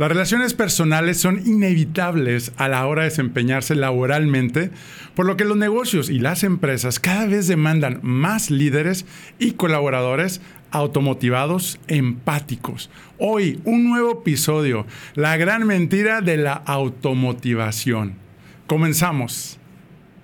Las relaciones personales son inevitables a la hora de desempeñarse laboralmente, por lo que los negocios y las empresas cada vez demandan más líderes y colaboradores automotivados, empáticos. Hoy, un nuevo episodio, la gran mentira de la automotivación. Comenzamos.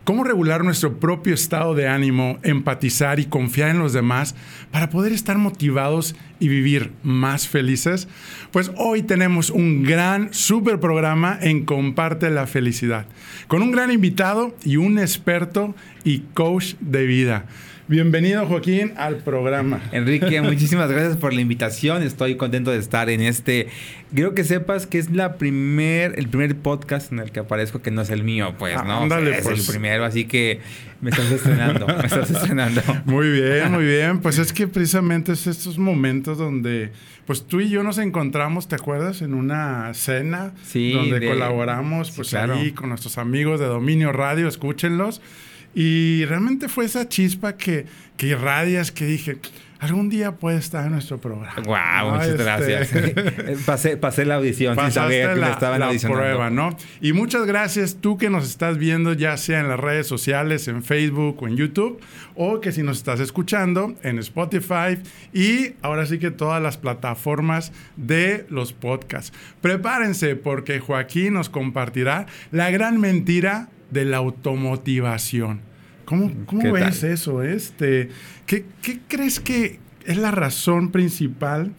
¿Cómo regular nuestro propio estado de ánimo, empatizar y confiar en los demás para poder estar motivados y vivir más felices? Pues hoy tenemos un gran super programa en Comparte la Felicidad, con un gran invitado y un experto y coach de vida. Bienvenido Joaquín al programa. Enrique, muchísimas gracias por la invitación. Estoy contento de estar en este. Quiero que sepas que es la primer, el primer podcast en el que aparezco que no es el mío, pues, ¿no? Ándale, es pues. el primero, así que me estás estrenando, me estás estrenando. Muy bien, muy bien. Pues es que precisamente es estos momentos donde, pues tú y yo nos encontramos, ¿te acuerdas? En una cena Sí, donde de- colaboramos, sí, pues claro. ahí con nuestros amigos de Dominio Radio, escúchenlos. Y realmente fue esa chispa que, que irradias que dije, algún día puede estar en nuestro programa. Wow, ¿no? muchas Este, gracias. pasé, pasé la audición sin saber que la, me estaban la audicionando. prueba, ¿no? Y muchas gracias tú que nos estás viendo, ya sea en las redes sociales, en Facebook o en YouTube, o que si nos estás escuchando en Spotify y ahora sí que todas las plataformas de los podcasts. Prepárense porque Joaquín nos compartirá la gran mentira de la automotivación. ¿Cómo, cómo ¿Qué ves tal? eso? Este, ¿qué, ¿Qué crees que es la razón principal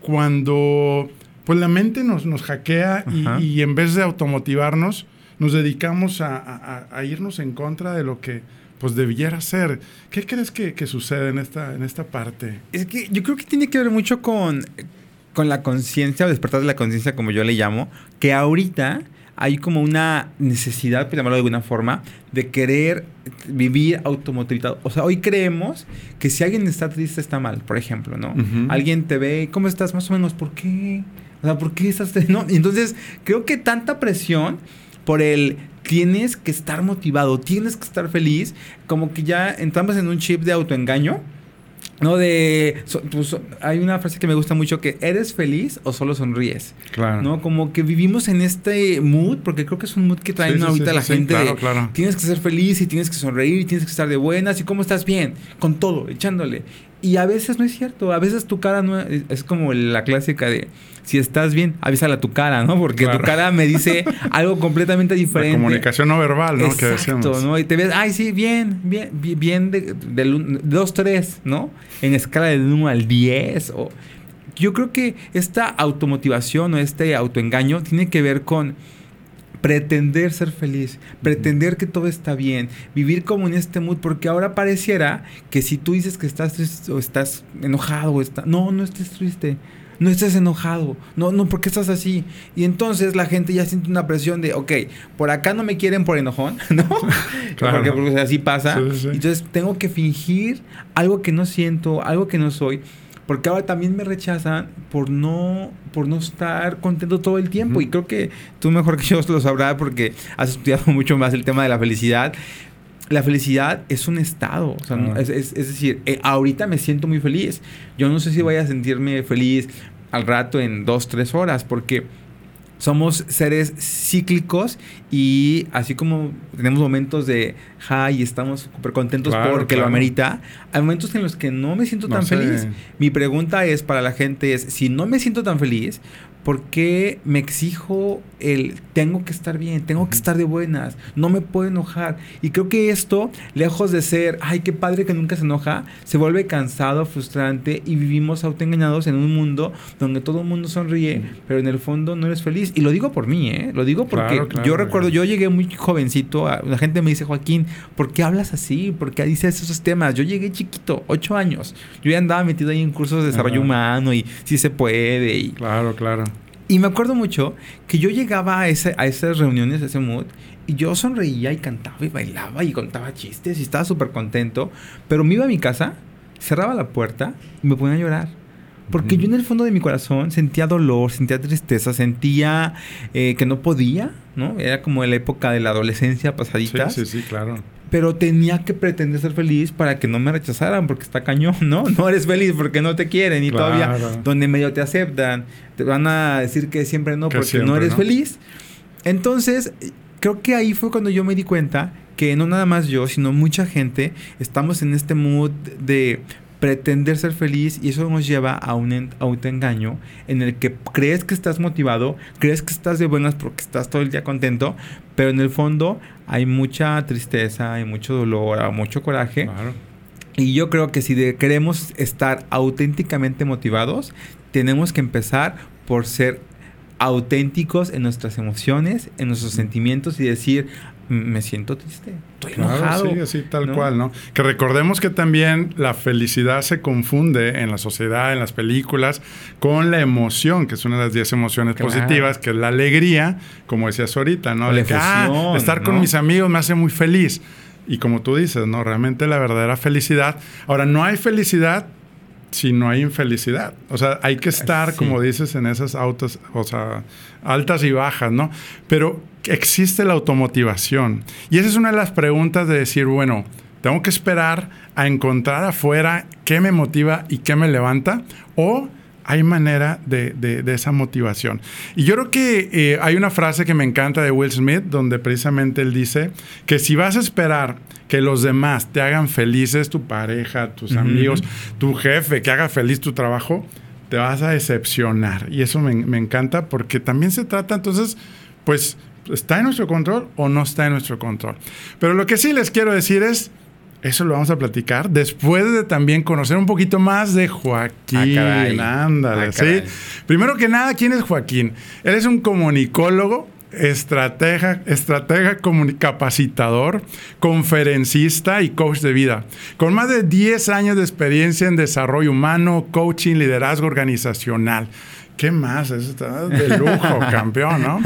cuando pues la mente nos, nos hackea y, en vez de automotivarnos, nos dedicamos a, a- a irnos en contra de lo que pues debiera ser. ¿Qué crees que, que sucede en esta, en esta parte? Es que yo creo que tiene que ver mucho con, con la conciencia o despertar de la conciencia, como yo le llamo, que ahorita hay como una necesidad, por llamarlo de alguna forma, de querer vivir automotivado. O sea, hoy creemos que si alguien está triste está mal, por ejemplo, ¿no? Alguien te ve, ¿cómo estás? Más o menos, ¿por qué? O sea, ¿por qué estás triste? No, entonces creo que tanta presión por el tienes que estar motivado, tienes que estar feliz, como que ya entramos en un chip de autoengaño. No de... so- so- hay una frase que me gusta mucho que ¿eres feliz o solo sonríes? Claro. ¿No? Como que vivimos en este mood, porque creo que es un mood que traen Sí, ahorita sí, la gente claro, de claro. tienes que ser feliz y tienes que sonreír y tienes que estar de buenas y cómo estás bien, con todo, echándole. Y a veces no es cierto, a veces tu cara no es, como la clásica de si estás bien, avísala a tu cara, ¿no? Porque Claro. tu cara me dice algo completamente La diferente. comunicación no verbal, ¿no? que Exacto, decíamos. ¿no? Y te ves, ay, sí, bien, bien, bi- bien de, del un- 2, 3, ¿no? En escala de 1 al 10. O... Yo creo que esta automotivación o este autoengaño tiene que ver con pretender ser feliz, pretender que todo está bien, vivir como en este mood, porque ahora pareciera que si tú dices que estás triste o estás enojado o está, no, no estés triste. No estés enojado. No, no, ¿por qué estás así? Y entonces la gente ya siente una presión de, ok, por acá no me quieren por enojón, ¿no? Claro. Porque, porque así pasa. Sí, sí, sí. Entonces tengo que fingir algo que no siento, algo que no soy. Porque ahora también me rechazan por no, por no estar contento todo el tiempo. Y creo que tú mejor que yo lo sabrás porque has estudiado mucho más el tema de la felicidad. La felicidad es un estado. O sea, no- Ah. es, es- es decir, eh, ahorita me siento muy feliz. Yo no sé si voy a sentirme feliz al rato en dos, tres horas. Porque somos seres cíclicos y así como tenemos momentos de high y estamos súper contentos Claro, porque claro. lo amerita, hay momentos en los que no me siento No tan sé. feliz. Mi pregunta es para la gente es, si no me siento tan feliz, ¿por qué me exijo el tengo que estar bien, tengo que estar de buenas, no me puedo enojar? Y creo que esto, lejos de ser, ay, qué padre que nunca se enoja, se vuelve cansado, frustrante y vivimos autoengañados en un mundo donde todo el mundo sonríe, pero en el fondo no eres feliz. Y lo digo por mí, ¿eh? Lo digo porque Claro, claro, yo recuerdo, yo llegué muy jovencito, a- la gente me dice, Joaquín, ¿por qué hablas así? ¿Por qué dices esos temas? Yo llegué chiquito, ocho años. Yo ya andaba metido ahí en cursos de desarrollo humano y si se puede. Y, Claro, claro. Y me acuerdo mucho que yo llegaba a, ese, a esas reuniones, a ese mood, y yo sonreía y cantaba y bailaba y contaba chistes y estaba súper contento. Pero me iba a mi casa, cerraba la puerta y me ponía a llorar. Porque yo en el fondo de mi corazón sentía dolor, sentía tristeza, sentía eh, que no podía, ¿no? Era como la época de la adolescencia pasadita. Sí, sí, sí, claro. Pero tenía que pretender ser feliz para que no me rechazaran, porque está cañón, ¿no? No eres feliz porque no te quieren y todavía donde medio te aceptan, te van a decir que siempre no porque no eres feliz. Entonces, creo que ahí fue cuando yo me di cuenta que no nada más yo, sino mucha gente estamos en este mood de pretender ser feliz y eso nos lleva a un autoengaño en el que crees que estás motivado, crees que estás de buenas porque estás todo el día contento, pero en el fondo hay mucha tristeza, hay mucho dolor, hay mucho coraje. Y yo creo que si queremos estar auténticamente motivados, tenemos que empezar por ser auténticos en nuestras emociones, en nuestros sentimientos y decir, me siento triste, estoy enojado. Sí, así tal cual, ¿no? Que recordemos que también la felicidad se confunde en la sociedad, en las películas, con la emoción, que es una de las 10 emociones positivas, que es la alegría, como decías ahorita, ¿no? De que, ah, estar con mis amigos me hace muy feliz. Y como tú dices, ¿no? Realmente la verdadera felicidad. Ahora, no hay felicidad si no hay infelicidad. O sea, hay que estar, como dices, en esas autos, o sea, altas y bajas, ¿no? Pero existe la automotivación. Y esa es una de las preguntas de decir, bueno, tengo que esperar a encontrar afuera qué me motiva y qué me levanta, o hay manera de, de, esa motivación. Y yo creo que eh, hay una frase que me encanta de Will Smith, donde precisamente él dice que si vas a esperar que los demás te hagan felices, tu pareja, tus amigos, tu jefe, que haga feliz tu trabajo, te vas a decepcionar. Y eso me, me encanta porque también se trata entonces, pues, ¿está en nuestro control o no está en nuestro control? Pero lo que sí les quiero decir es, eso lo vamos a platicar después de también conocer un poquito más de Joaquín. Ah, Ándale, ah, ¿sí? Primero que nada, ¿quién es Joaquín? Él es un comunicólogo, estratega, estratega capacitador, conferencista y coach de vida. Con más de 10 años de experiencia en desarrollo humano, coaching, liderazgo organizacional. ¿Qué más? Está de lujo, campeón, ¿no?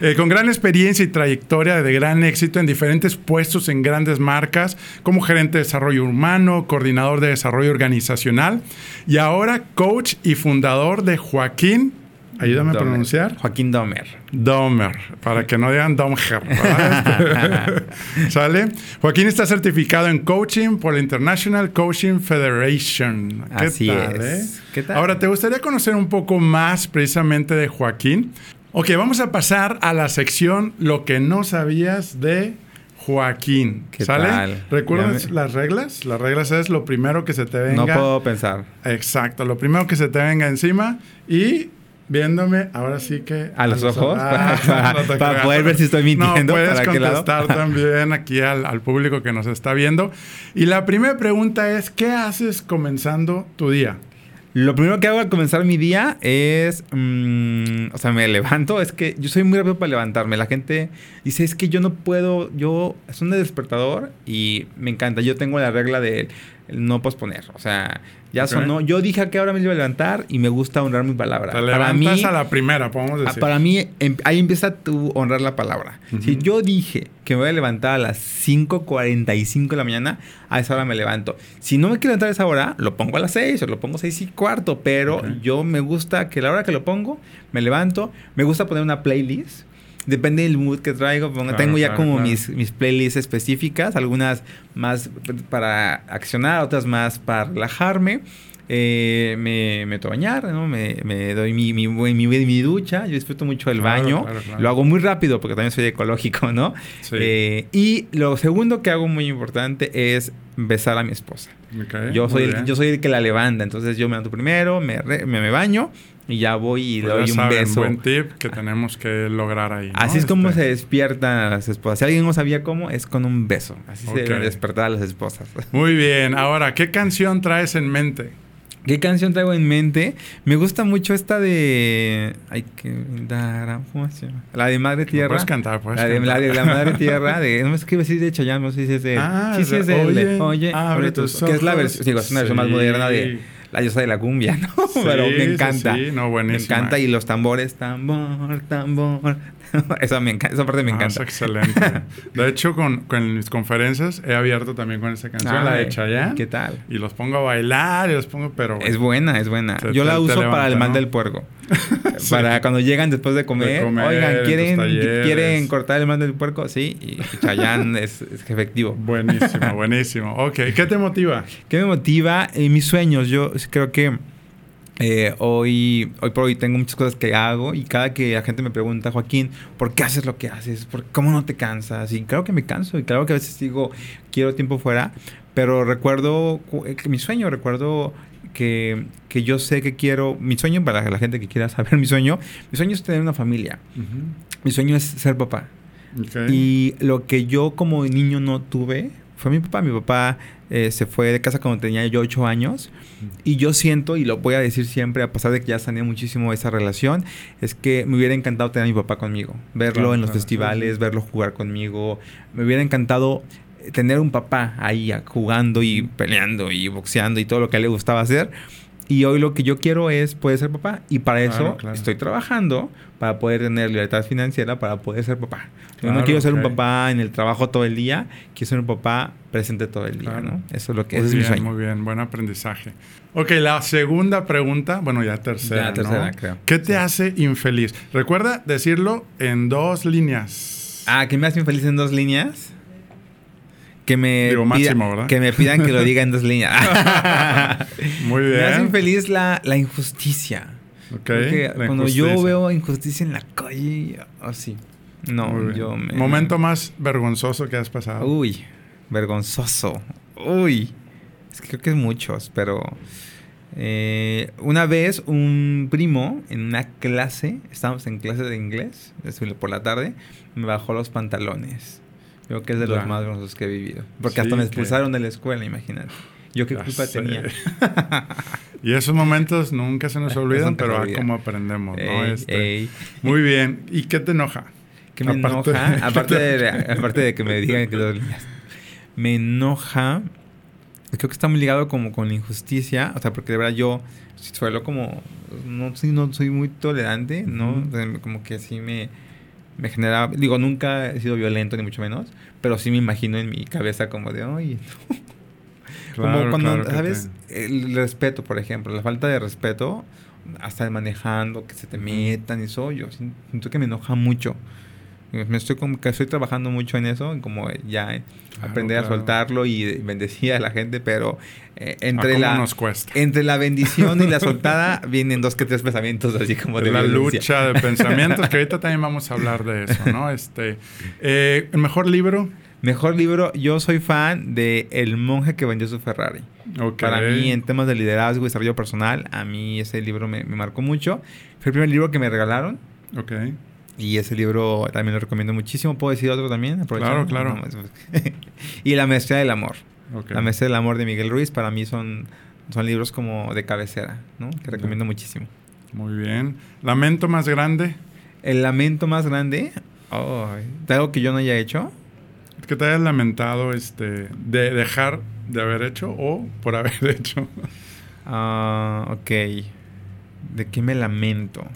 Eh, con gran experiencia y trayectoria de gran éxito en diferentes puestos en grandes marcas, como gerente de desarrollo humano, coordinador de desarrollo organizacional y ahora coach y fundador de Joaquín Ayúdame a pronunciar. Joaquín Domer. Domer, para que no digan Domher. ¿Sale? Joaquín está certificado en coaching por la International Coaching Federation. ¿Qué Así tal, es. Eh? ¿Qué tal? Ahora, ¿te gustaría conocer un poco más precisamente de Joaquín? Ok, vamos a pasar a la sección Lo que no sabías de Joaquín. ¿Qué ¿Sale? ¿Recuerdas las reglas? Las reglas es lo primero que se te venga. No puedo pensar. Exacto, lo primero que se te venga encima y viéndome, ahora sí que... ¿A los ojos? para, poder ver si estoy mintiendo. No, puedes contestar también aquí al, público que nos está viendo. Y la primera pregunta es, ¿qué haces comenzando tu día? Lo primero que hago al comenzar mi día es, mm, o sea, me levanto, es que yo soy muy rápido para levantarme. La gente dice, es que yo no puedo, yo, es un despertador y me encanta. Yo tengo la regla de no posponer. O sea, ya sonó. Yo dije a qué hora me iba a levantar y me gusta honrar mi palabra. Te para mí, a la primera, podemos decir. Para mí, em, ahí empieza tu honrar la palabra. Si yo dije que me voy a levantar a las 5.45 de la mañana, a esa hora me levanto. Si no me quiero levantar a esa hora, lo pongo a las 6 o lo pongo a 6 y cuarto. Pero yo me gusta que la hora que lo pongo, me levanto. Me gusta poner una playlist depende del mood que traigo. tengo ya como mis, mis playlists específicas, algunas más para accionar, otras más para relajarme. Eh, me meto a bañar, ¿no? me, me, doy mi, mi, mi, mi, ducha, yo disfruto mucho el baño, lo hago muy rápido porque también soy ecológico, ¿no? Eh, y lo segundo que hago muy importante es besar a mi esposa. yo, soy el, yo soy el que la levanta, entonces yo me levanto primero, me, me, me baño, y ya voy y pues doy un beso. buen tip que tenemos que lograr ahí. Así es como este se despiertan las esposas. Si alguien no sabía cómo, es con un beso. Así se deben despertar a las esposas. Muy bien. Ahora, ¿qué canción traes en mente? ¿Qué canción traigo en mente? Me gusta mucho esta de. Hay que. La de Madre Tierra. Puedes cantar, puedes la de, La de la Madre Tierra. De, no es que decir de Chayanne, no sé si es de. Ah, sí, sí es de. Oye, abre tus ojos, Que es la versión. Digo, es una versión más moderna de la diosa de la cumbia, ¿no? Pero me encanta. Sí, no, buenísimo. Me encanta y los tambores, tambor, tambor. Eso me encanta, esa parte me encanta. Es excelente. De hecho, con, con, mis conferencias he abierto también con esa canción, la de Chayanne. ¿Qué tal? Y los pongo a bailar y los pongo, pero... Es buena, es buena. Yo la uso para el mal del puerco. Para cuando llegan después de comer, oigan, ¿quieren, ¿quieren cortar el mal del puerco? Sí, y Chayanne es, es, efectivo. Buenísimo, buenísimo. Ok, ¿qué te motiva? ¿Qué me motiva? Eh, mis sueños. Yo creo que eh, hoy, hoy por hoy tengo muchas cosas que hago y cada que la gente me pregunta, Joaquín, ¿por qué haces lo que haces? ¿Por ¿Cómo no te cansas? Y claro que me canso y claro que a veces digo, quiero tiempo fuera, pero recuerdo eh, que mi sueño, recuerdo que, que, yo sé que quiero, mi sueño, para la gente que quiera saber mi sueño, mi sueño es tener una familia. Mi sueño es ser papá. Y lo que yo como niño no tuve fue mi papá. Mi papá eh, se fue de casa cuando tenía yo ocho años. Y yo siento, y lo voy a decir siempre, a pesar de que ya sané muchísimo esa relación, es que me hubiera encantado tener a mi papá conmigo. Verlo en los festivales, verlo jugar conmigo. Me hubiera encantado tener un papá ahí jugando y peleando y boxeando y todo lo que a él le gustaba hacer. Y hoy lo que yo quiero es poder ser papá. Y para eso estoy trabajando para poder tener libertad financiera, para poder ser papá. yo no quiero ser un papá en el trabajo todo el día, quiero ser un papá presente todo el día, ¿no? Eso es lo que muy es bien, mi sueño. Muy bien, buen aprendizaje. Ok, la segunda pregunta, bueno, ya tercera. Ya tercera, ¿no? creo. ¿Qué te hace infeliz? Recuerda decirlo en dos líneas. Ah, ¿qué me hace infeliz en dos líneas? Que me, Digo, máximo, ¿verdad? que me pidan que lo diga en dos líneas. Muy bien. Me hace infeliz la, la injusticia. Ok. Porque la cuando yo veo injusticia en la calle, así. No, yo me. Momento más vergonzoso que has pasado. Uy, vergonzoso. Uy. Es que creo que es muchos, pero. eh, una vez un primo en una clase, estábamos en clase de inglés, por la tarde, me bajó los pantalones. Creo que es de los más vergonzosos que he vivido. Porque Sí, hasta me que- expulsaron de la escuela, imagínate. Yo qué Ya culpa sé. tenía. Y esos momentos nunca se nos olvidan, pero ah, como aprendemos, ¿no? Este. Muy bien. ¿Y qué te enoja? ¿Qué me Aparte- enoja? Aparte de, aparte de que me digan que líneas. Me enoja. Creo que está muy ligado como con la injusticia. O sea, porque de verdad yo suelo como. No soy, no soy muy tolerante, ¿no? Como que así me, me genera. Digo, nunca he sido violento, ni mucho menos. Pero sí me imagino en mi cabeza como de. Ay, como Claro, cuando, claro ¿sabes? te- El respeto, por ejemplo, la falta de respeto, hasta manejando, que se te metan y eso, yo siento que me enoja mucho. Me estoy como que estoy trabajando mucho en eso, en como ya Claro, aprender a claro. soltarlo y bendecir a la gente, pero eh, entre ¿cómo la nos entre la bendición y la soltada vienen dos que tres pensamientos así como de la violencia. lucha de pensamientos, que ahorita también vamos a hablar de eso, ¿no? Este, eh, ¿El mejor libro? Mejor libro, yo soy fan de El monje que vendió su Ferrari. Ok. Para mí, en temas de liderazgo y desarrollo personal, a mí ese libro me, me marcó mucho. Fue el primer libro que me regalaron Ok. Y ese libro también lo recomiendo muchísimo. ¿Puedo decir otro también? Claro, claro. No, es- y La Maestría del Amor. La Maestría del Amor de Miguel Ruiz, para mí son, son libros como de cabecera, ¿no? Que recomiendo muchísimo. Muy bien. ¿Lamento más grande? El lamento más grande, oh, de algo que yo no haya hecho. que te hayas lamentado este, de dejar de haber hecho o por haber hecho? Ah, ok. ¿De qué me lamento?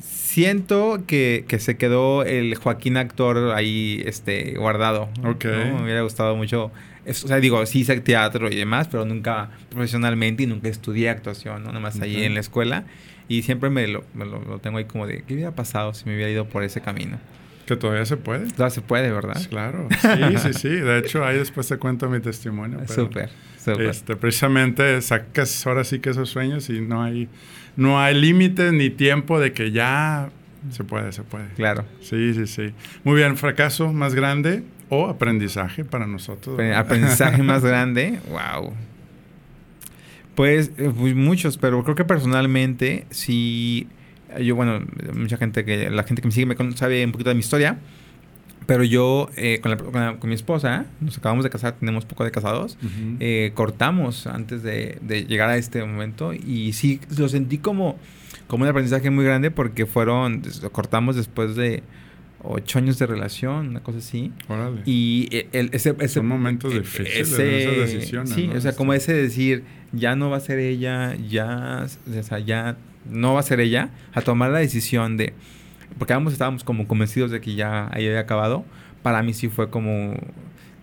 Siento que, que se quedó el Joaquín actor ahí este, guardado. Ok. ¿no? Me hubiera gustado mucho. es- o sea, digo, sí hice teatro y demás, pero nunca profesionalmente y nunca estudié actuación, ¿no? Nada más ahí Ok. en la escuela. Y siempre me, lo, me lo- lo tengo ahí como de, ¿qué hubiera pasado si me hubiera ido por ese camino? Que todavía se puede. Todavía se puede, ¿verdad? Claro. Sí, sí, sí. De hecho, ahí después te cuento mi testimonio. Súper, súper. Este, precisamente sacas ahora sí que esos sueños y no hay, no hay límites ni tiempo de que ya se puede, se puede. Claro. Sí, sí, sí. Muy bien, fracaso más grande o aprendizaje para nosotros. Apre- Aprendizaje más grande, wow. Pues, eh, pues muchos, pero creo que personalmente sí. Yo, bueno, mucha gente que. La gente que me sigue me sabe un poquito de mi historia. Pero yo, eh, con, la- con la- con mi esposa, nos acabamos de casar, tenemos poco de casados. Eh, cortamos antes de, de llegar a este momento y sí lo sentí como, como un aprendizaje muy grande porque fueron, lo cortamos después de ocho años de relación, una cosa así. Órale. Y e, el, ese, ese, Son momentos difíciles, ese- esas decisiones, Sí, ¿no? o sea, Este- como ese decir, ya no va a ser ella, ya, o sea, ya no va a ser ella, a tomar la decisión de, porque ambos estábamos como convencidos de que ya ahí había acabado, para mí sí fue como,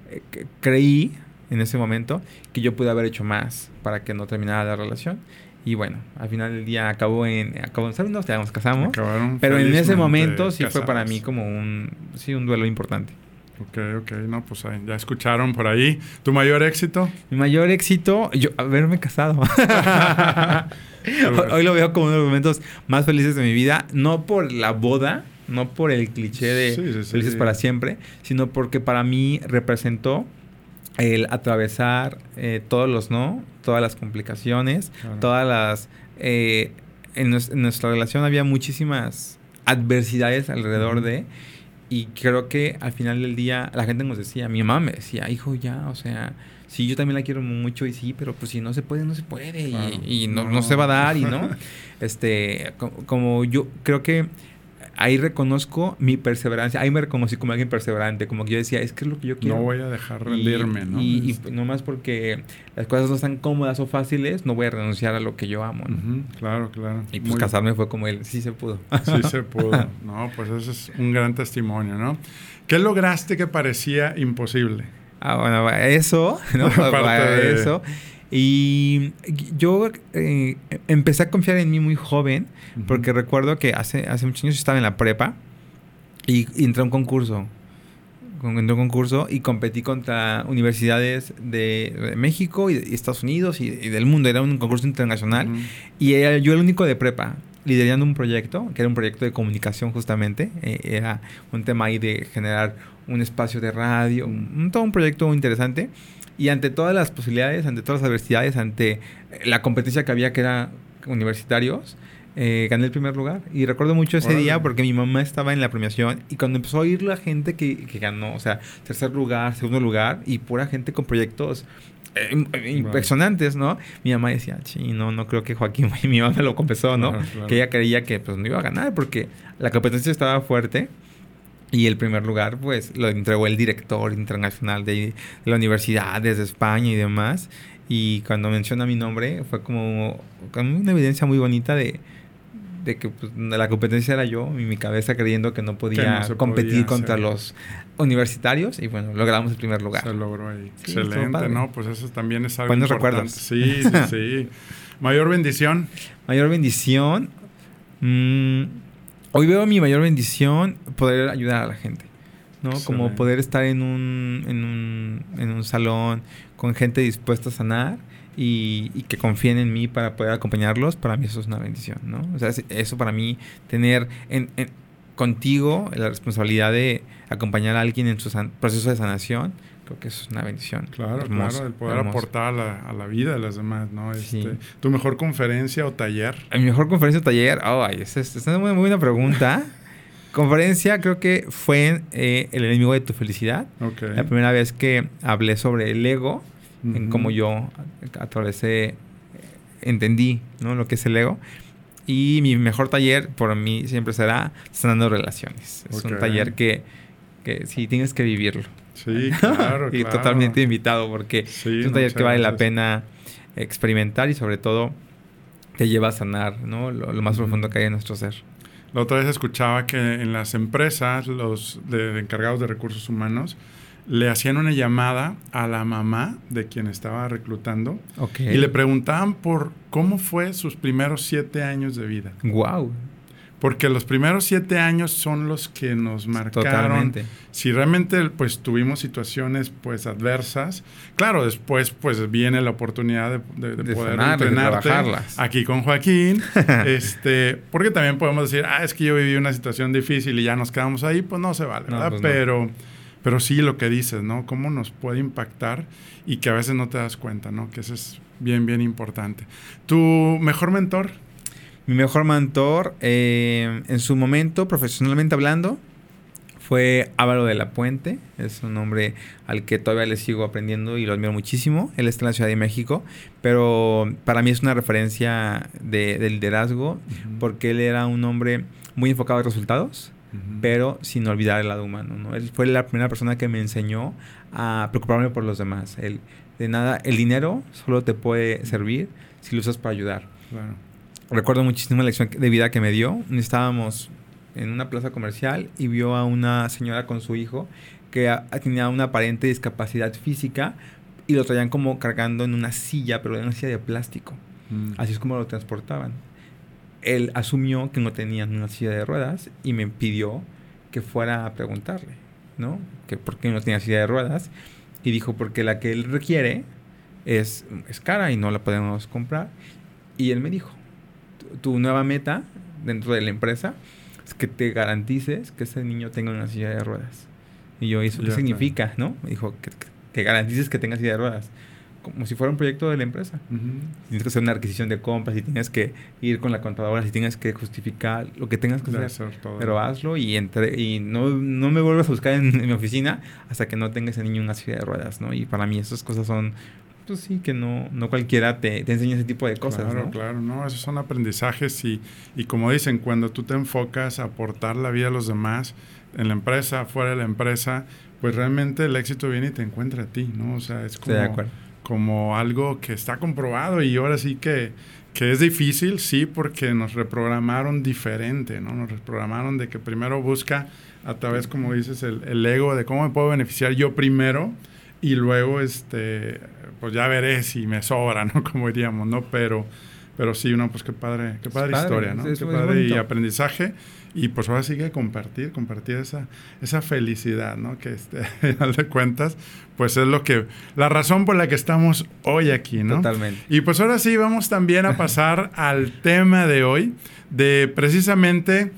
eh, creí en ese momento que yo pude haber hecho más para que no terminara la relación. Y bueno, al final del día acabó en, acabó en ya nos casamos. Acabaron Pero en ese momento sí fue para mí como un, sí, un duelo importante. Ok, ok, no, pues ahí, ya escucharon por ahí. ¿Tu mayor éxito? Mi mayor éxito, yo haberme casado. hoy, lo veo como uno de los momentos más felices de mi vida, no por la boda, no por el cliché de Sí, sí, sí, felices para siempre, sino porque para mí representó el atravesar eh, todos los no, todas las complicaciones, Claro. todas las... eh, en, en nuestra relación había muchísimas adversidades alrededor de... Y creo que al final del día la gente nos decía, mi mamá me decía, hijo, ya, o sea, sí, yo también la quiero mucho y sí, pero pues si no se puede, no se puede y- Claro. y, no, No. no se va a dar y no. este, co- como yo creo que ahí reconozco mi perseverancia, ahí me reconocí como alguien perseverante, como que yo decía, es que es lo que yo quiero. No voy a dejar rendirme, Y- ¿no? Y, y Este, no más porque las cosas no están cómodas o fáciles, no voy a renunciar a lo que yo amo. claro, claro. Y pues Muy- casarme fue como él, sí se pudo. Sí se pudo. No, pues eso es un gran testimonio, ¿no? ¿Qué lograste que parecía imposible? Ah, bueno, eso, ¿no? Aparte Va, de- eso. Y yo eh, empecé a confiar en mí muy joven, porque recuerdo que hace, hace muchos años yo estaba en la prepa y, y entré a un concurso. Con- Entré a un concurso y competí contra universidades de, de México y de Estados Unidos y, y del mundo. Era un concurso internacional. Ujú. Y era yo el único de prepa, liderando un proyecto, que era un proyecto de comunicación justamente. Eh, era un tema ahí de generar un espacio de radio, un- todo un proyecto muy interesante. Y ante todas las posibilidades, ante todas las adversidades, ante la competencia que había que era universitarios, eh, gané el primer lugar. Y recuerdo mucho ese día porque mi mamá estaba en la premiación y cuando empezó a oír la gente que, que ganó, o sea, tercer lugar, segundo lugar y pura gente con proyectos eh, eh, impresionantes, ¿no? Mi mamá decía, sí, no, no creo que Joaquín, mi mamá me lo confesó, ¿no? Claro, claro. Que ella creía que pues no iba a ganar porque la competencia estaba fuerte y el primer lugar pues lo entregó el director internacional de, la universidad desde España y demás. Y cuando menciona mi nombre fue como, como una evidencia muy bonita de, de que pues, la competencia era yo y mi cabeza creyendo que no podía no competir podía contra los universitarios y bueno, logramos el primer lugar. Se logró ahí. Sí, Excelente. ¿no? Pues eso también es algo Buenos importante. recuerdos. Sí, sí, sí. Mayor bendición. Mayor bendición. mm, hoy veo mi mayor bendición poder ayudar a la gente. ¿no? Como poder estar en un, en, un, en un salón con gente dispuesta a sanar y, y que confíen en mí para poder acompañarlos, para mí eso es una bendición, ¿no? O sea, es- eso para mí, tener en, en- contigo la responsabilidad de acompañar a alguien en su san- proceso de sanación, creo que eso es una bendición. Claro, hermosa, claro, el poder hermosa. aportar a la, a la vida de las demás, ¿no? Sí. Este, ¿Tu mejor conferencia o taller? Mi mejor conferencia o taller, ay, esa es, una muy buena pregunta. conferencia creo que fue eh, El enemigo de tu felicidad. Ok. La primera vez que hablé sobre el ego, en Ujú. cómo yo atravesé, eh, entendí ¿no? lo que es el ego. Y mi mejor taller por mí siempre será Sanando Relaciones. Es un Ok. taller que, que sí tienes que vivirlo. Sí, claro, y claro. totalmente invitado porque Sí, es un taller que vale la gracias. pena experimentar y sobre todo te lleva a sanar ¿no? lo, lo más profundo que hay en nuestro ser. La otra vez escuchaba que en las empresas, los de, de encargados de recursos humanos, le hacían una llamada a la mamá de quien estaba reclutando Ok. y le preguntaban por cómo fue sus primeros siete años de vida. Wow. Porque los primeros siete años son los que nos marcaron. Totalmente. Si realmente pues tuvimos situaciones pues adversas, claro, después pues viene la oportunidad de, de- de De poder sanarlas, de entrenarte trabajarlas. aquí con Joaquín, este, porque también podemos decir, ah, es que yo viví una situación difícil y ya nos quedamos ahí, pues no se vale, No, ¿verdad? pues no. pero, pero sí lo que dices, ¿no? Cómo nos puede impactar y que a veces no te das cuenta, ¿no? Que eso es bien, bien importante. ¿Tu mejor mentor? Mi mejor mentor, eh, en su momento, profesionalmente hablando, fue Álvaro de la Puente. Es un hombre al que todavía le sigo aprendiendo y lo admiro muchísimo. Él está en la Ciudad de México, pero para mí es una referencia de, de liderazgo porque él era un hombre muy enfocado en resultados. pero sin olvidar el lado humano, ¿no? Él fue la primera persona que me enseñó a preocuparme por los demás. El, de nada, el dinero solo te puede servir si lo usas para ayudar. Recuerdo muchísimo la lección de vida que me dio. Estábamos en una plaza comercial y vio a una señora con su hijo que tenía una aparente discapacidad física y lo traían como cargando en una silla, pero en una silla de plástico. Mm. Así es como lo transportaban. Él asumió que no tenían una silla de ruedas y me pidió que fuera a preguntarle, ¿no? Que por qué no tenía silla de ruedas. Y dijo, porque la que él requiere es, es cara y no la podemos comprar. Y él me dijo, tu nueva meta dentro de la empresa es que te garantices que ese niño tenga una silla de ruedas. Y yo, ¿eso qué significa? ¿No? Me dijo, que, que, garantices que tenga silla de ruedas. Como si fuera un proyecto de la empresa. Tienes que hacer una adquisición de compras, y tienes que ir con la contadora, si tienes que justificar lo que tengas que hacer. Pero hazlo y, entre, y no, no me vuelvas a buscar en, en, mi oficina hasta que no tenga ese niño una silla de ruedas, ¿no? Y para mí esas cosas son pues sí, que no, no cualquiera te, te enseña ese tipo de cosas. Claro, ¿no? claro, no, esos son aprendizajes y, y como dicen, cuando tú te enfocas a aportar la vida a los demás, en la empresa, fuera de la empresa, pues realmente el éxito viene y te encuentra a ti, ¿no? O sea, es como, como algo que está comprobado y ahora sí que, que es difícil, sí, porque nos reprogramaron diferente, ¿no? Nos reprogramaron de que primero busca a través, como dices, el, el ego de cómo me puedo beneficiar yo primero y luego, este, pues ya veré si me sobra, ¿no? Como diríamos, ¿no? Pero, pero sí, no, pues qué padre, qué padre, historia, ¿no? qué padre y aprendizaje. Y pues ahora sí que compartir, compartir esa, esa felicidad, ¿no? Que este, al final de cuentas, pues es lo que, la razón por la que estamos hoy aquí, ¿no? Totalmente. Y pues ahora sí vamos también a pasar al tema de hoy, de precisamente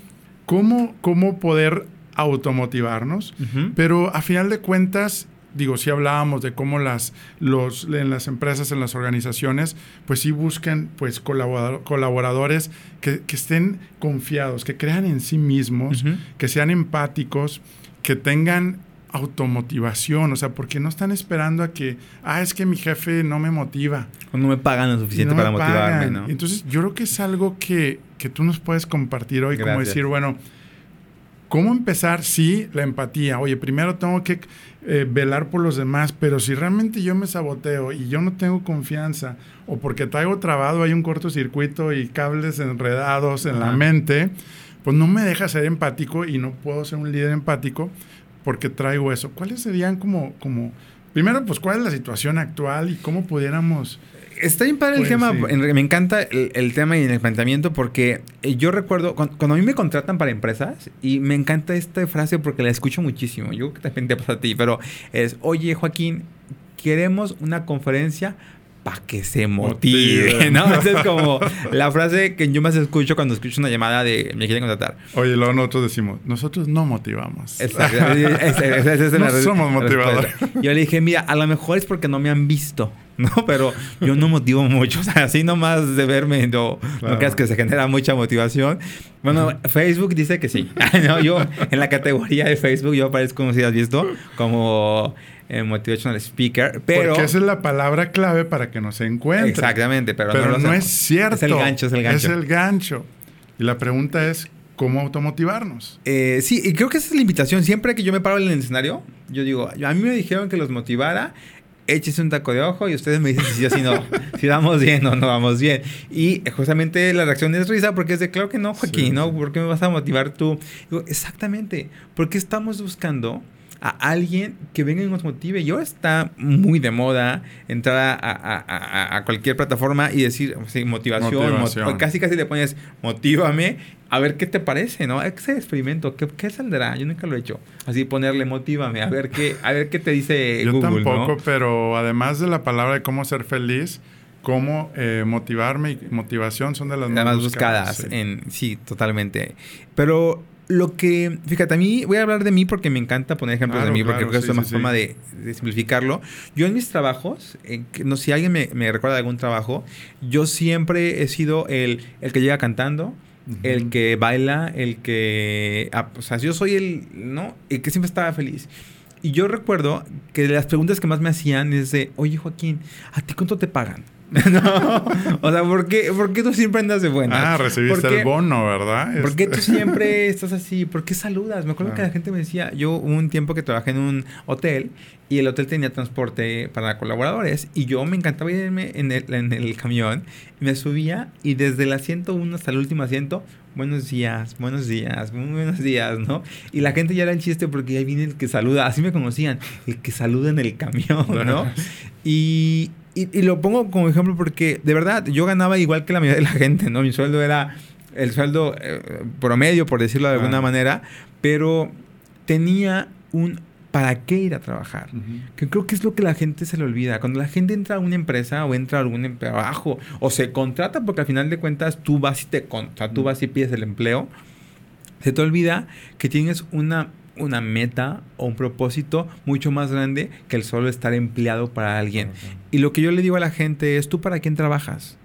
cómo, cómo poder automotivarnos, pero a final de cuentas digo, si hablábamos de cómo las, los, en las empresas, en las organizaciones, pues sí buscan pues colaboradores que, estén confiados, que crean en sí mismos, que sean empáticos, que tengan automotivación, o sea, porque no están esperando a que, ah, es que mi jefe no me motiva. O no me pagan lo suficiente para motivarme, ¿no? Entonces, yo creo que es algo que, que tú nos puedes compartir hoy, como decir, bueno, ¿Cómo empezar? Sí, la empatía. Oye, primero tengo que eh, velar por los demás, pero si realmente yo me saboteo y yo no tengo confianza, o porque traigo trabado, hay un cortocircuito y cables enredados en la mente, pues no me deja ser empático y no puedo ser un líder empático porque traigo eso. ¿Cuáles serían como, como, primero, pues cuál es la situación actual y cómo pudiéramos Está bien padre el pues tema. Me encanta el, tema y el planteamiento porque eh, yo recuerdo cuando, a mí me contratan para empresas y me encanta esta frase porque la escucho muchísimo. Yo creo que también te pasa a ti, pero es, oye Joaquín, queremos una conferencia para que se motive, ¿no? Esa es como la frase que yo más escucho cuando escucho una llamada de me quieren contratar. Oye, luego nosotros decimos, nosotros no motivamos. Exacto. no somos motivadores. Yo le dije, mira, a lo mejor es porque no me han visto. ¿no? Pero yo no motivo mucho, o sea, así nomás de verme, no, no creas que se genera mucha motivación. Bueno, Facebook dice que sí. no, yo en la categoría de Facebook yo aparezco, como si has visto, como eh, motivational speaker, pero... Porque esa es la palabra clave para que nos encuentre. Exactamente, pero, pero no, es cierto. Es el gancho, es el gancho. Es el gancho. Y la pregunta es, ¿cómo automotivarnos? Eh, sí, y creo que esa es la invitación. Siempre que yo me paro en el escenario, yo digo, a mí me dijeron que los motivara échese un taco de ojo y ustedes me dicen si sí o no, si vamos bien o no vamos bien. Y justamente la reacción es risa porque es de, claro que no, Joaquín, ¿no? ¿Por qué me vas a motivar tú? Digo, exactamente, porque estamos buscando a alguien que venga y nos motive. Y ahora está muy de moda entrar a, cualquier plataforma y decir motivación, casi casi le pones motívame, a ver qué te parece, ¿no? Ese experimento, ¿qué, ¿qué, saldrá? Yo nunca lo he hecho. Así ponerle motívame, a ver qué, a ver qué te dice Yo tampoco, pero además de la palabra de cómo ser feliz, cómo eh, motivarme y motivación son de las, más buscadas. En, sí, totalmente. Pero lo que, fíjate, a mí voy a hablar de mí porque me encanta poner ejemplos de mí, porque creo que es una forma de, simplificarlo. Yo en mis trabajos, no si alguien me, recuerda de algún trabajo, yo siempre he sido el, el que llega cantando, el que baila, el que, ah, o sea, yo soy el, ¿no? El que siempre estaba feliz. Y yo recuerdo que las preguntas que más me hacían es de, oye Joaquín, ¿a ti cuánto te pagan? no, o sea, ¿por qué, ¿por qué tú siempre andas de buena? Ah, recibiste el bono, ¿verdad? ¿Por qué tú este. siempre estás así? ¿Por qué saludas? Me acuerdo que la gente me decía, yo hubo un tiempo que trabajé en un hotel y el hotel tenía transporte para colaboradores y yo me encantaba irme en el, en el camión y me subía y desde el asiento 1 hasta el último asiento, buenos días, buenos días, muy buenos días, ¿no? Y la gente ya era el chiste porque ahí viene el que saluda, así me conocían, el que saluda en el camión, ¿no? y, y, lo pongo como ejemplo porque de verdad yo ganaba igual que la mayoría de la gente, ¿no? Mi sueldo era el sueldo eh, promedio, por decirlo de alguna manera, pero tenía un para qué ir a trabajar. Que creo que es lo que la gente se le olvida. Cuando la gente entra a una empresa o entra a algún trabajo o se contrata, porque al final de cuentas tú vas y te o tú vas y pides el empleo, se te olvida que tienes una una meta o un propósito mucho más grande que el solo estar empleado para alguien. Y lo que yo le digo a la gente es, ¿tú para quién trabajas?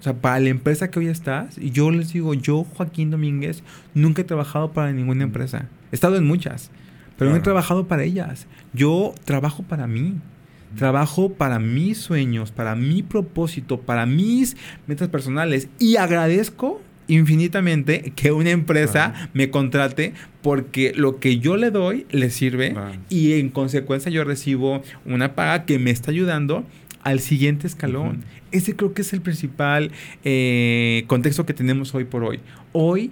O sea, para la empresa que hoy estás, y yo les digo, yo, Joaquín Domínguez, nunca he trabajado para ninguna empresa. He estado en muchas, pero no he trabajado para ellas. Yo trabajo para mí. Trabajo para mis sueños, para mi propósito, para mis metas personales. Y agradezco infinitamente que una empresa me contrate porque lo que yo le doy le sirve y en consecuencia yo recibo una paga que me está ayudando al siguiente escalón. Ese creo que es el principal eh, contexto que tenemos hoy por hoy. Hoy,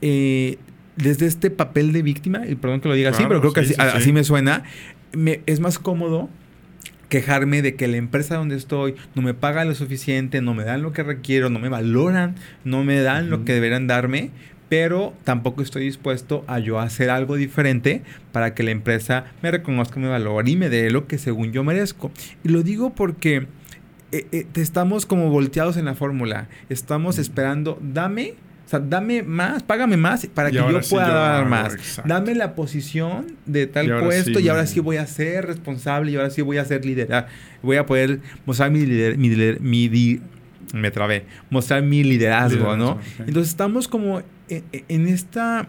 eh, desde este papel de víctima, y perdón que lo diga así, pero creo que así, me suena, es más cómodo quejarme de que la empresa donde estoy no me paga lo suficiente, no me dan lo que requiero, no me valoran, no me dan lo que deberían darme, pero tampoco estoy dispuesto a yo hacer algo diferente para que la empresa me reconozca, me valore y me dé lo que según yo merezco. Y lo digo porque eh, eh, estamos como volteados en la fórmula, estamos esperando, dame o sea, dame más, págame más para que yo pueda dar más. Dame la posición de tal puesto y ahora sí voy a ser responsable y ahora sí voy a ser liderar. Voy a poder mostrar mi liderazgo, mi, me trabé, mostrar mi liderazgo, ¿no? Entonces estamos como en, esta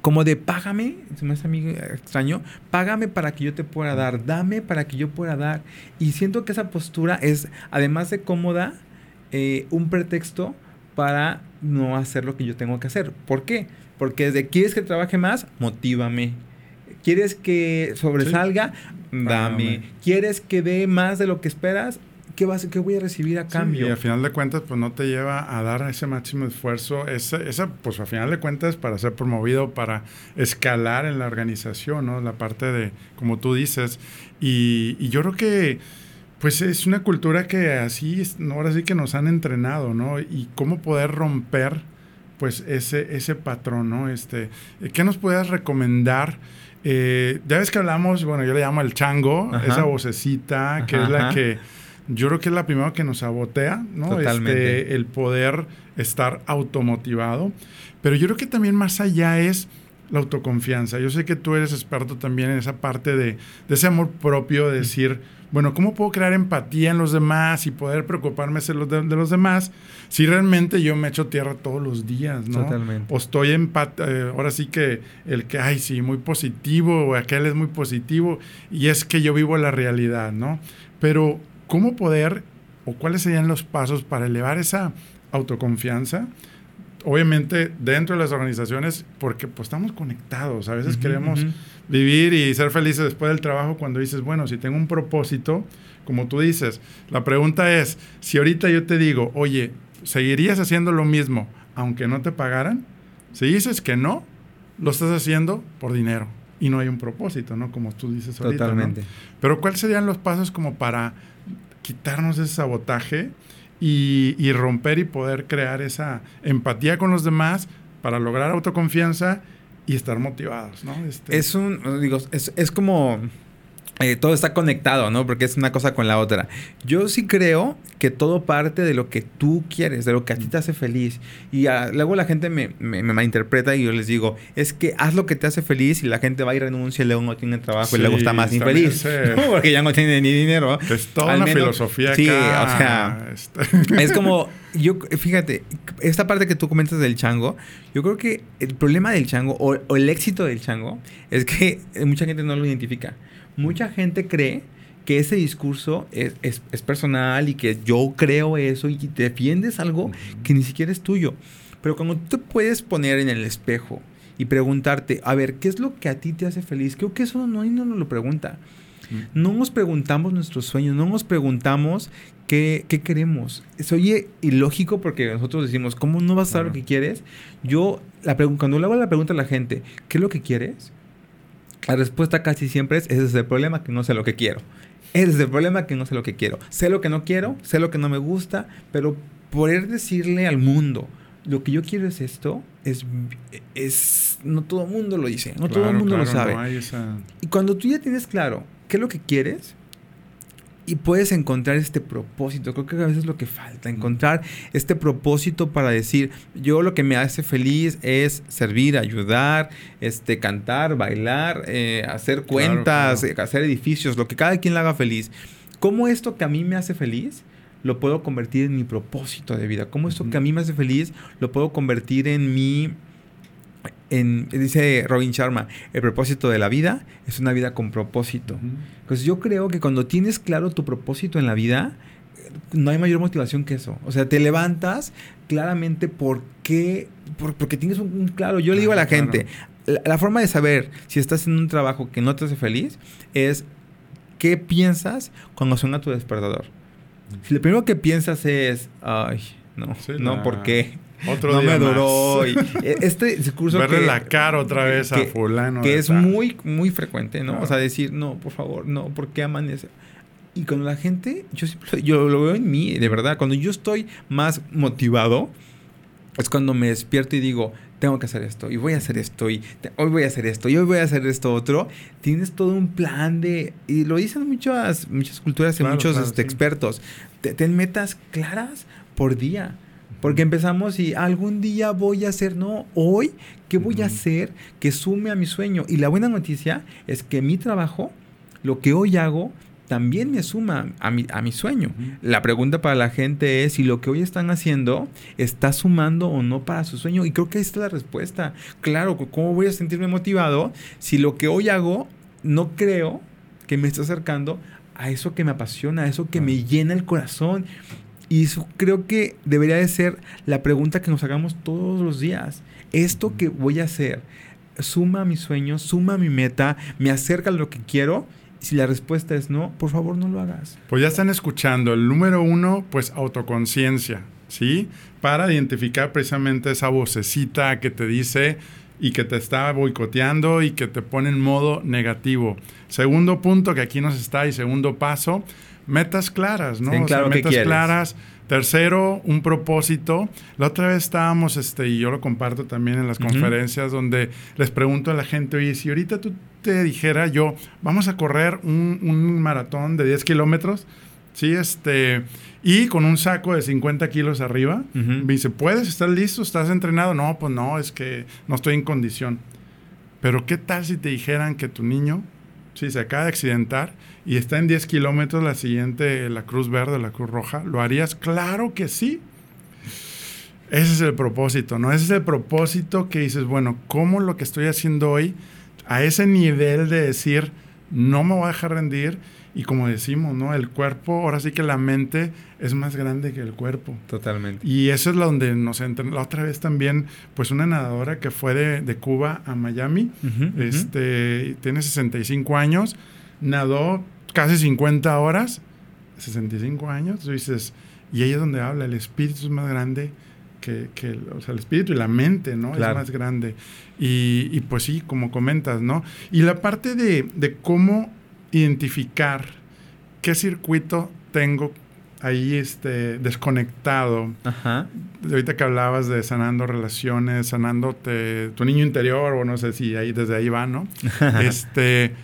como de págame, se me hace a mí extraño, págame para que yo te pueda dar, dame para que yo pueda dar. Y siento que esa postura es, además de cómoda, eh, un pretexto para no hacer lo que yo tengo que hacer. ¿Por qué? Porque desde quieres que trabaje más, motívame. ¿Quieres que sobresalga? Dame. ¿Quieres que dé más de lo que esperas? ¿Qué, vas, ¿Qué voy a recibir a cambio? y al final de cuentas, pues no te lleva a dar ese máximo esfuerzo. Esa, esa, pues al final de cuentas, para ser promovido, para escalar en la organización, ¿no? La parte de, como tú dices. Y, y yo creo que pues es una cultura que así, ahora sí que nos han entrenado, ¿no? Y cómo poder romper, pues, ese, ese patrón, ¿no? Este, ¿Qué nos puedes recomendar? Eh, ya ves que hablamos, bueno, yo le llamo el chango, esa vocecita, que es la que yo creo que es la primera que nos sabotea, ¿no? Totalmente. Este, el poder estar automotivado. Pero yo creo que también más allá es la autoconfianza. Yo sé que tú eres experto también en esa parte de, de ese amor propio, de decir, bueno, ¿cómo puedo crear empatía en los demás y poder preocuparme de los, de, los demás si realmente yo me echo tierra todos los días, ¿no? Totalmente. O estoy en, eh, ahora sí que el que, ay, sí, muy positivo, o aquel es muy positivo, y es que yo vivo la realidad, ¿no? Pero, ¿cómo poder, o cuáles serían los pasos para elevar esa autoconfianza? Obviamente, dentro de las organizaciones, porque pues estamos conectados, a veces queremos vivir y ser felices después del trabajo cuando dices, bueno, si tengo un propósito, como tú dices, la pregunta es, si ahorita yo te digo, oye, ¿seguirías haciendo lo mismo aunque no te pagaran? Si dices que no, lo estás haciendo por dinero y no hay un propósito, ¿no? Como tú dices ahorita. Totalmente. Pero ¿cuáles serían los pasos como para quitarnos ese sabotaje y, y romper y poder crear esa empatía con los demás para lograr autoconfianza y estar motivados, ¿no? Este... Es un, digo, es, es como eh, todo está conectado, ¿no? Porque es una cosa con la otra. Yo sí creo que todo parte de lo que tú quieres, de lo que a ti te hace feliz. Y luego la gente me, me, malinterpreta y yo les digo, es que haz lo que te hace feliz y la gente va y renuncia y luego no tiene trabajo y luego está más infeliz. Porque ya no tiene ni dinero. Es toda una filosofía Sí, o sea, este. es como, yo, fíjate, esta parte que tú comentas del chango, yo creo que el problema del chango o, o el éxito del chango es que mucha gente no lo identifica mucha gente cree que ese discurso es, es, es personal y que yo creo eso y defiendes algo que ni siquiera es tuyo. Pero cuando tú te puedes poner en el espejo y preguntarte, a ver, ¿qué es lo que a ti te hace feliz? Creo que eso no, no nos lo pregunta. No nos preguntamos nuestros sueños, no nos preguntamos qué, qué queremos. Eso oye ilógico porque nosotros decimos, ¿cómo no vas a saber lo que quieres? Yo, la cuando le hago la pregunta a la gente, ¿qué es lo que quieres? La respuesta casi siempre es, ese es el problema, que no sé lo que quiero. Ese es el problema, que no sé lo que quiero. Sé lo que no quiero, sé lo que no me gusta, pero poder decirle al mundo, lo que yo quiero es esto, es, es no todo el mundo lo dice, no todo el mundo lo sabe. Y cuando tú ya tienes claro qué es lo que quieres y puedes encontrar este propósito. Creo que a veces es lo que falta, encontrar este propósito para decir, yo lo que me hace feliz es servir, ayudar, este, cantar, bailar, eh, hacer cuentas, hacer edificios, lo que cada quien le haga feliz. ¿Cómo esto que a mí me hace feliz? lo puedo convertir en mi propósito de vida. ¿Cómo esto que a mí me hace feliz lo puedo convertir en mi en, dice Robin Sharma, el propósito de la vida es una vida con propósito. Entonces yo creo que cuando tienes claro tu propósito en la vida, no hay mayor motivación que eso. O sea, te levantas claramente porque, porque tienes un, claro. Yo le digo a la gente, la, forma de saber si estás en un trabajo que no te hace feliz es qué piensas cuando suena tu despertador. Si lo primero que piensas es, ay, no, no, ¿por qué? Otro no me duró. E, este discurso Verle la cara otra vez a fulano. Que es muy, muy frecuente, ¿no? O sea, decir, no, por favor, no, ¿por qué amanece? Y cuando la gente, yo, yo lo veo en mí, de verdad, cuando yo estoy más motivado, es cuando me despierto y digo, tengo que hacer esto, y voy a hacer esto, y hoy voy a hacer esto, y hoy voy a hacer esto otro. Tienes todo un plan de, y lo dicen muchas, muchas culturas y muchos este, expertos, ten metas claras por día. Porque empezamos y algún día voy a hacer, no, hoy, ¿qué voy a hacer que sume a mi sueño? Y la buena noticia es que mi trabajo, lo que hoy hago, también me suma a mi, a mi sueño. La pregunta para la gente es si lo que hoy están haciendo está sumando o no para su sueño. Y creo que ahí está la respuesta. Claro, ¿cómo voy a sentirme motivado si lo que hoy hago no creo que me está acercando a eso que me apasiona, a eso que me llena el corazón? Y eso creo que debería de ser la pregunta que nos hagamos todos los días. ¿Esto que voy a hacer suma mi sueño, suma mi meta, me acerca a lo que quiero? Si la respuesta es no, por favor no lo hagas. Pues ya están escuchando. El número uno, pues autoconciencia, ¿sí? Para identificar precisamente esa vocecita que te dice y que te está boicoteando y que te pone en modo negativo. Segundo punto que aquí nos está y segundo paso, metas claras, ¿no? metas claras. Tercero, un propósito. La otra vez estábamos, este, y yo lo comparto también en las conferencias, donde les pregunto a la gente, oye, si ahorita tú te dijera yo, vamos a correr un, maratón de 10 kilómetros, ¿sí? Este, y con un saco de 50 kilos arriba, me dice, ¿puedes? ¿Estás listo? ¿Estás entrenado? No, pues no, es que no estoy en condición. Pero ¿qué tal si te dijeran que tu niño, sí, se acaba de accidentar y está en 10 kilómetros la siguiente, la Cruz Verde, la Cruz Roja, ¿lo harías? Claro que sí. Ese es el propósito, ¿no? Ese es el propósito que dices, bueno, ¿cómo lo que estoy haciendo hoy, a ese nivel de decir, no me voy a dejar rendir? Y como decimos, ¿no? El cuerpo, ahora sí que la mente es más grande que el cuerpo. Totalmente. Y eso es donde nos entra. La otra vez también, pues una nadadora que fue de, Cuba a Miami, este, tiene 65 años, nadó casi 50 horas, 65 años, tú dices, y ahí es donde habla, el espíritu es más grande que, que o sea, el espíritu y la mente, ¿no? Es más grande. Y, y, pues sí, como comentas, ¿no? Y la parte de, de cómo identificar qué circuito tengo ahí este, desconectado. Ajá. Ahorita que hablabas de sanando relaciones, sanando tu niño interior, o no sé si ahí desde ahí va, ¿no? este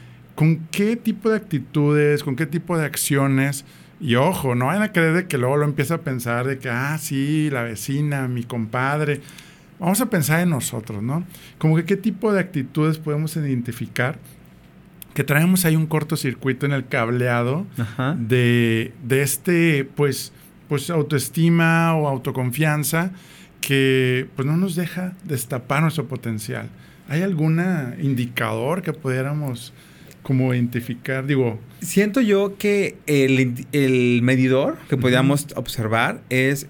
¿Con qué tipo de actitudes, con qué tipo de acciones? Y ojo, no vayan a creer de que luego lo empieza a pensar de que, ah, sí, la vecina, mi compadre. Vamos a pensar en nosotros, ¿no? Como que qué tipo de actitudes podemos identificar que traemos ahí un cortocircuito en el cableado de, de, este, pues, pues, autoestima o autoconfianza que pues no nos deja destapar nuestro potencial. ¿Hay algún indicador que pudiéramos como identificar, digo... Siento yo que el, el medidor que podíamos observar es,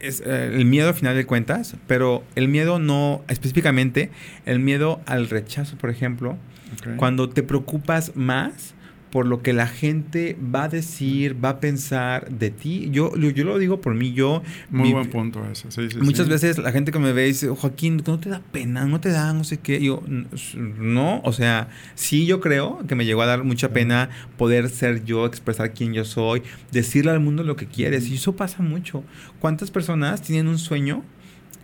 es eh, el miedo al final de cuentas, pero el miedo no, específicamente, el miedo al rechazo, por ejemplo, cuando te preocupas más por lo que la gente va a decir, va a pensar de ti. Yo, yo, yo lo digo por mí, yo... Muy mi- buen punto ese. Sí, sí, Muchas sí. veces la gente que me ve dice, Joaquín, ¿no te da pena? ¿No te da no sé qué? Yo, "N- no, o sea, sí yo creo que me llegó a dar mucha pena poder ser yo, expresar quién yo soy, decirle al mundo lo que quieres. Y eso pasa mucho. ¿Cuántas personas tienen un sueño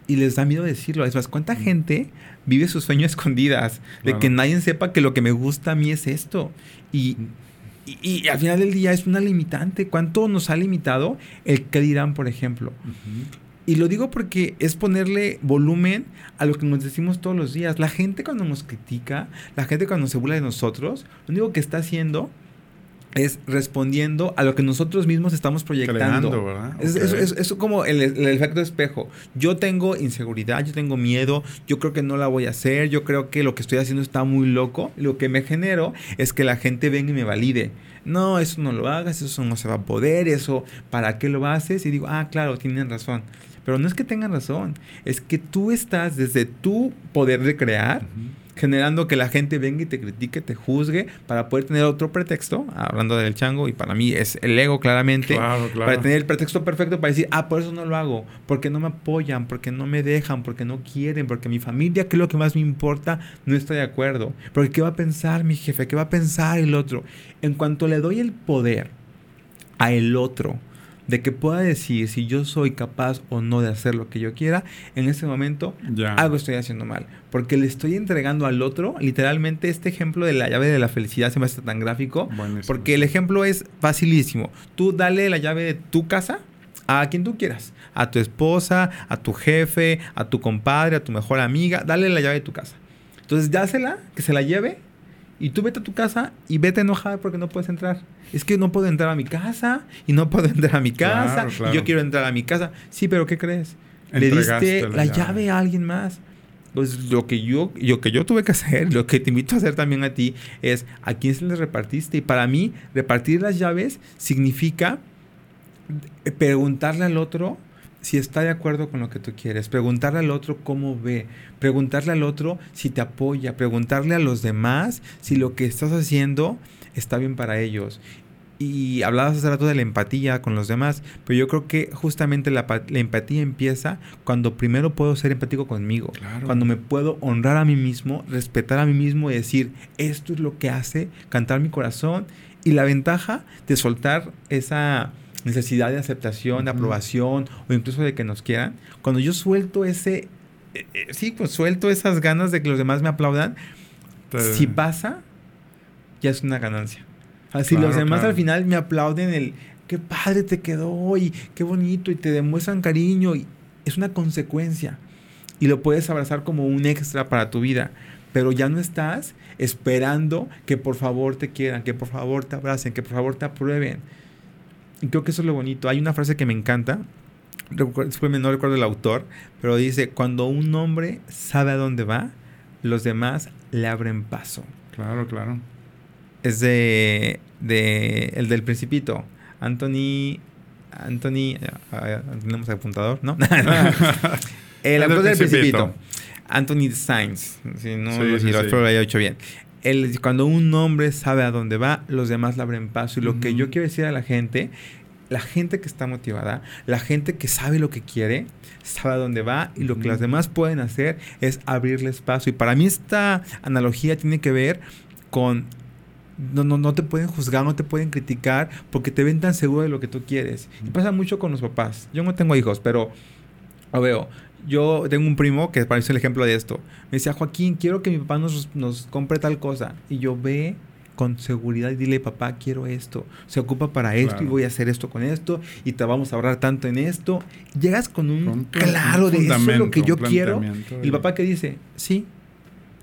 y les da miedo decirlo? Es más, ¿cuánta gente vive su sueño a escondidas? De Claro. que nadie sepa que lo que me gusta a mí es esto. Y... Y, y al final del día es una limitante. ¿Cuánto nos ha limitado el qué dirán, por ejemplo? Y lo digo porque es ponerle volumen a lo que nos decimos todos los días. La gente cuando nos critica, la gente cuando se burla de nosotros, lo único que está haciendo es respondiendo a lo que nosotros mismos estamos proyectando. Es, Ok. es- es- es como el, el efecto espejo. Yo tengo inseguridad, yo tengo miedo, yo creo que no la voy a hacer, yo creo que lo que estoy haciendo está muy loco. Lo que me genero es que la gente venga y me valide. No, eso no lo hagas, eso no se va a poder, eso, ¿para qué lo haces? Y digo, ah, claro, tienen razón. Pero no es que tengan razón, es que tú estás desde tu poder de crear. Generando que la gente venga y te critique, te juzgue, para poder tener otro pretexto, hablando del chango, y para mí es el ego claramente, Claro, claro. para tener el pretexto perfecto para decir, ah, por eso no lo hago, porque no me apoyan, porque no me dejan, porque no quieren, porque mi familia, que es lo que más me importa, no está de acuerdo, porque qué va a pensar mi jefe, qué va a pensar el otro. En cuanto le doy el poder a el otro, de que pueda decir si yo soy capaz o no de hacer lo que yo quiera, en ese momento algo estoy haciendo mal. Porque le estoy entregando al otro, literalmente, este ejemplo de la llave de la felicidad se me hace tan gráfico. Buenísimo. Porque el ejemplo es facilísimo. Tú dale la llave de tu casa a quien tú quieras. A tu esposa, a tu jefe, a tu compadre, a tu mejor amiga. Dale la llave de tu casa. Entonces, dásela, que se la lleve. Y tú vete a tu casa y vete enojada porque no puedes entrar. Es que no puedo entrar a mi casa y no puedo entrar a mi casa. Claro, claro. Y yo quiero entrar a mi casa. Sí, pero ¿qué crees? Le diste la la, llave. llave. a alguien más. Pues lo que yo, lo que yo tuve que hacer, lo que te invito a hacer también a ti, es a quién se les repartiste. Y para mí, repartir las llaves significa preguntarle al otro si está de acuerdo con lo que tú quieres, preguntarle al otro cómo ve, preguntarle al otro si te apoya, preguntarle a los demás si lo que estás haciendo está bien para ellos. Y hablabas hace rato de la empatía con los demás, pero yo creo que justamente la, pa- la empatía empieza cuando primero puedo ser empático conmigo, Claro. cuando me puedo honrar a mí mismo, respetar a mí mismo y decir, esto es lo que hace cantar mi corazón y la ventaja de soltar esa necesidad de aceptación, de aprobación o incluso de que nos quieran, cuando yo suelto ese, eh, eh, sí, pues suelto esas ganas de que los demás me aplaudan, Te- si pasa, ya es una ganancia. Así Claro, los demás claro. al final me aplauden el qué padre te quedó y qué bonito y te demuestran cariño y es una consecuencia y lo puedes abrazar como un extra para tu vida, pero ya no estás esperando que por favor te quieran, que por favor te abracen, que por favor te aprueben. Y creo que eso es lo bonito. Hay una frase que me encanta, disculpe, no recuerdo el autor, pero dice, cuando un hombre sabe a dónde va, los demás le abren paso Claro, claro. es de, de el del Principito. Anthony. Anthony. ah, Tenemos apuntador, ¿no? el autor del Principito. Anthony Sainz. Si no, Sí, lo- sí, lo sí. lo haya hecho bien. El- cuando un hombre sabe a dónde va, los demás le abren paso. Y lo que yo quiero decir a la gente, la gente que está motivada, la gente que sabe lo que quiere, sabe a dónde va y lo que Ujú. las demás pueden hacer es abrirles paso. Y para mí esta analogía tiene que ver con no, no, no te pueden juzgar, no te pueden criticar porque te ven tan seguro de lo que tú quieres. Y pasa mucho con los papás. Yo no tengo hijos, pero lo veo. Yo tengo un primo que parece el ejemplo de esto. Me decía, Joaquín, quiero que mi papá nos, nos compre tal cosa. Y yo ve con seguridad y dile, papá, quiero esto. Se ocupa para esto y voy a hacer esto con esto y te vamos a ahorrar tanto en esto. Llegas con un claro de eso es lo que yo quiero. Y el papá que dice, sí.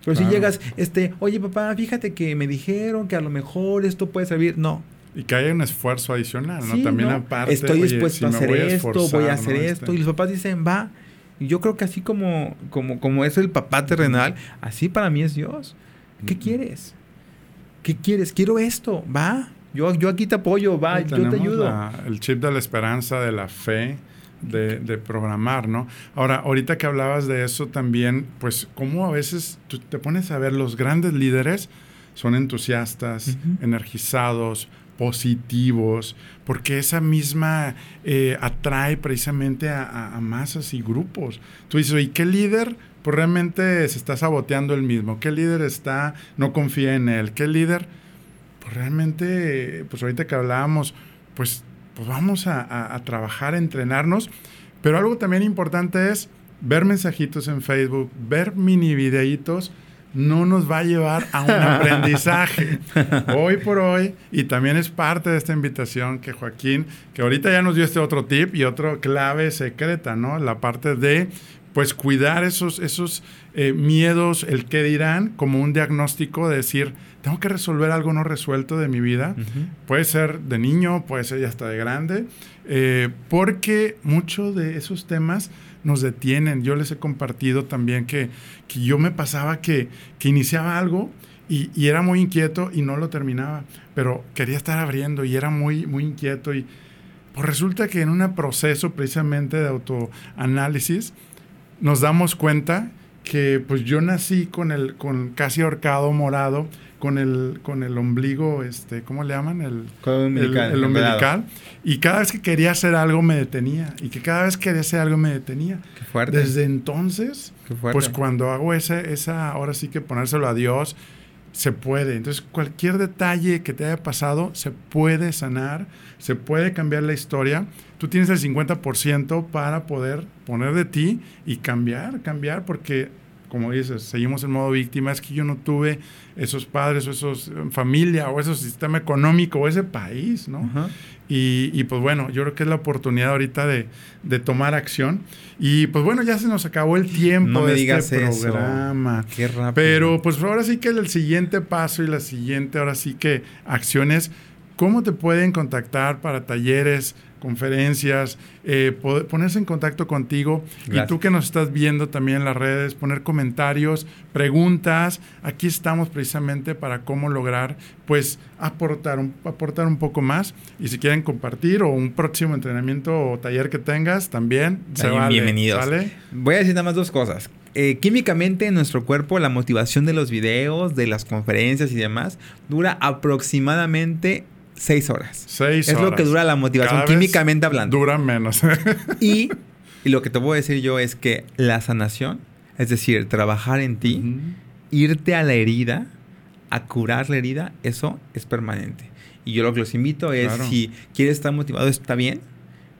Pero Claro. si llegas, este, oye papá, fíjate que me dijeron que a lo mejor esto puede servir. No. Y que haya un esfuerzo adicional, ¿no? Sí, También no. aparte. Estoy oye, dispuesto si a hacer voy esto, voy esforzar, a hacer ¿no? esto. Este- Y los papás dicen, va. Y yo creo que así como, como, como es el papá terrenal, así para mí es Dios. ¿Qué quieres? ¿Qué quieres? Quiero esto, va. Yo, yo aquí te apoyo, va, yo te ayudo. el chip de la esperanza, de la fe, de, de, programar, ¿no? Ahora, ahorita que hablabas de eso también, pues cómo a veces tú te pones a ver los grandes líderes son entusiastas, energizados, positivos, porque esa misma eh, atrae precisamente a, masas y grupos. Tú dices, ¿y qué líder? Pues realmente se está saboteando el mismo. ¿Qué líder está, no confía en él? ¿Qué líder? Pues realmente, pues ahorita que hablábamos, pues, pues vamos a, a trabajar, a entrenarnos. Pero algo también importante es ver mensajitos en Facebook, ver mini videitos no nos va a llevar a un aprendizaje. hoy por hoy, y también es parte de esta invitación que Joaquín, que ahorita ya nos dio este otro tip y otro clave secreta, ¿no? La parte de, pues, cuidar esos, esos eh, miedos, el qué dirán, como un diagnóstico de decir, tengo que resolver algo no resuelto de mi vida. Puede ser de niño, puede ser ya hasta de grande, eh, porque muchos de esos temas nos detienen. Yo les he compartido también que, que yo me pasaba que, que iniciaba algo y, y, era muy inquieto y no lo terminaba, pero quería estar abriendo y era muy, muy inquieto y pues resulta que en un proceso precisamente de autoanálisis nos damos cuenta que pues yo nací con el con casi ahorcado morado con el, con el ombligo, este, ¿cómo le llaman? El, umbilical, el, umbilical. Y cada vez que quería hacer algo me detenía. Y que cada vez que quería hacer algo me detenía. Qué fuerte. Desde entonces, pues cuando hago esa, esa, ahora sí que ponérselo a Dios, se puede. Entonces, cualquier detalle que te haya pasado se puede sanar, se puede cambiar la historia. Tú tienes el 50% para poder poner de ti y cambiar, cambiar, porque como dices, seguimos en modo víctima, es que yo no tuve esos padres o esos eh, familia o ese sistema económico o ese país, ¿no? y, y, pues bueno, yo creo que es la oportunidad ahorita de, de, tomar acción. Y pues bueno, ya se nos acabó el tiempo de este programa. Qué rápido. Pero pues ahora sí que el siguiente paso y la siguiente, ahora sí que acciones, ¿cómo te pueden contactar para talleres? Conferencias, eh, ponerse en contacto contigo y tú que nos estás viendo también en las redes, poner comentarios, preguntas. Aquí estamos precisamente para cómo lograr, pues, aportar un, aportar un poco más. Y si quieren compartir o un próximo entrenamiento o taller que tengas, también se vale. Bienvenidos. Voy a decir nada más dos cosas. Eh, químicamente en nuestro cuerpo la motivación de los videos, de las conferencias y demás dura aproximadamente seis horas. Seis es horas. lo que dura la motivación químicamente hablando. Dura menos. y, lo que te voy a decir yo es que la sanación, es decir, trabajar en ti, irte a la herida, a curar la herida, eso es permanente. Y yo lo que los invito es, si quieres estar motivado, está bien,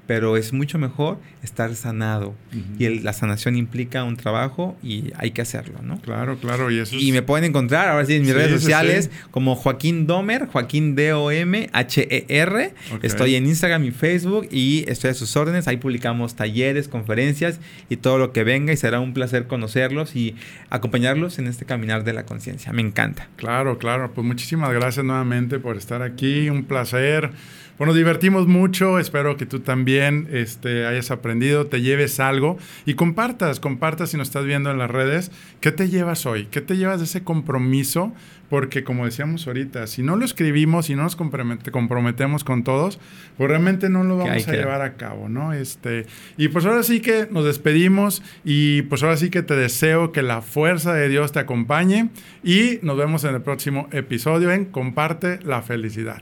pero es mucho mejor estar sanado. Y la sanación implica un trabajo y hay que hacerlo, ¿no? Claro, claro. Y, eso y me pueden encontrar ahora sí en mis redes sociales como Joaquín Domer, Joaquín D-O-M-H-E-R. Estoy en Instagram y Facebook y estoy a sus órdenes. Ahí publicamos talleres, conferencias y todo lo que venga y será un placer conocerlos y acompañarlos en este caminar de la conciencia. Me encanta. Claro, claro. Pues muchísimas gracias nuevamente por estar aquí. Un placer. Bueno, divertimos mucho, espero que tú también este, hayas aprendido, te lleves algo y compartas, compartas si nos estás viendo en las redes, ¿qué te llevas hoy? ¿Qué te llevas de ese compromiso? Porque como decíamos ahorita, si no lo escribimos y no nos comprometemos con todos, pues realmente no lo vamos a llevar a cabo, ¿no? Este, y pues ahora sí que nos despedimos y pues ahora sí que te deseo que la fuerza de Dios te acompañe y nos vemos en el próximo episodio en Comparte la felicidad.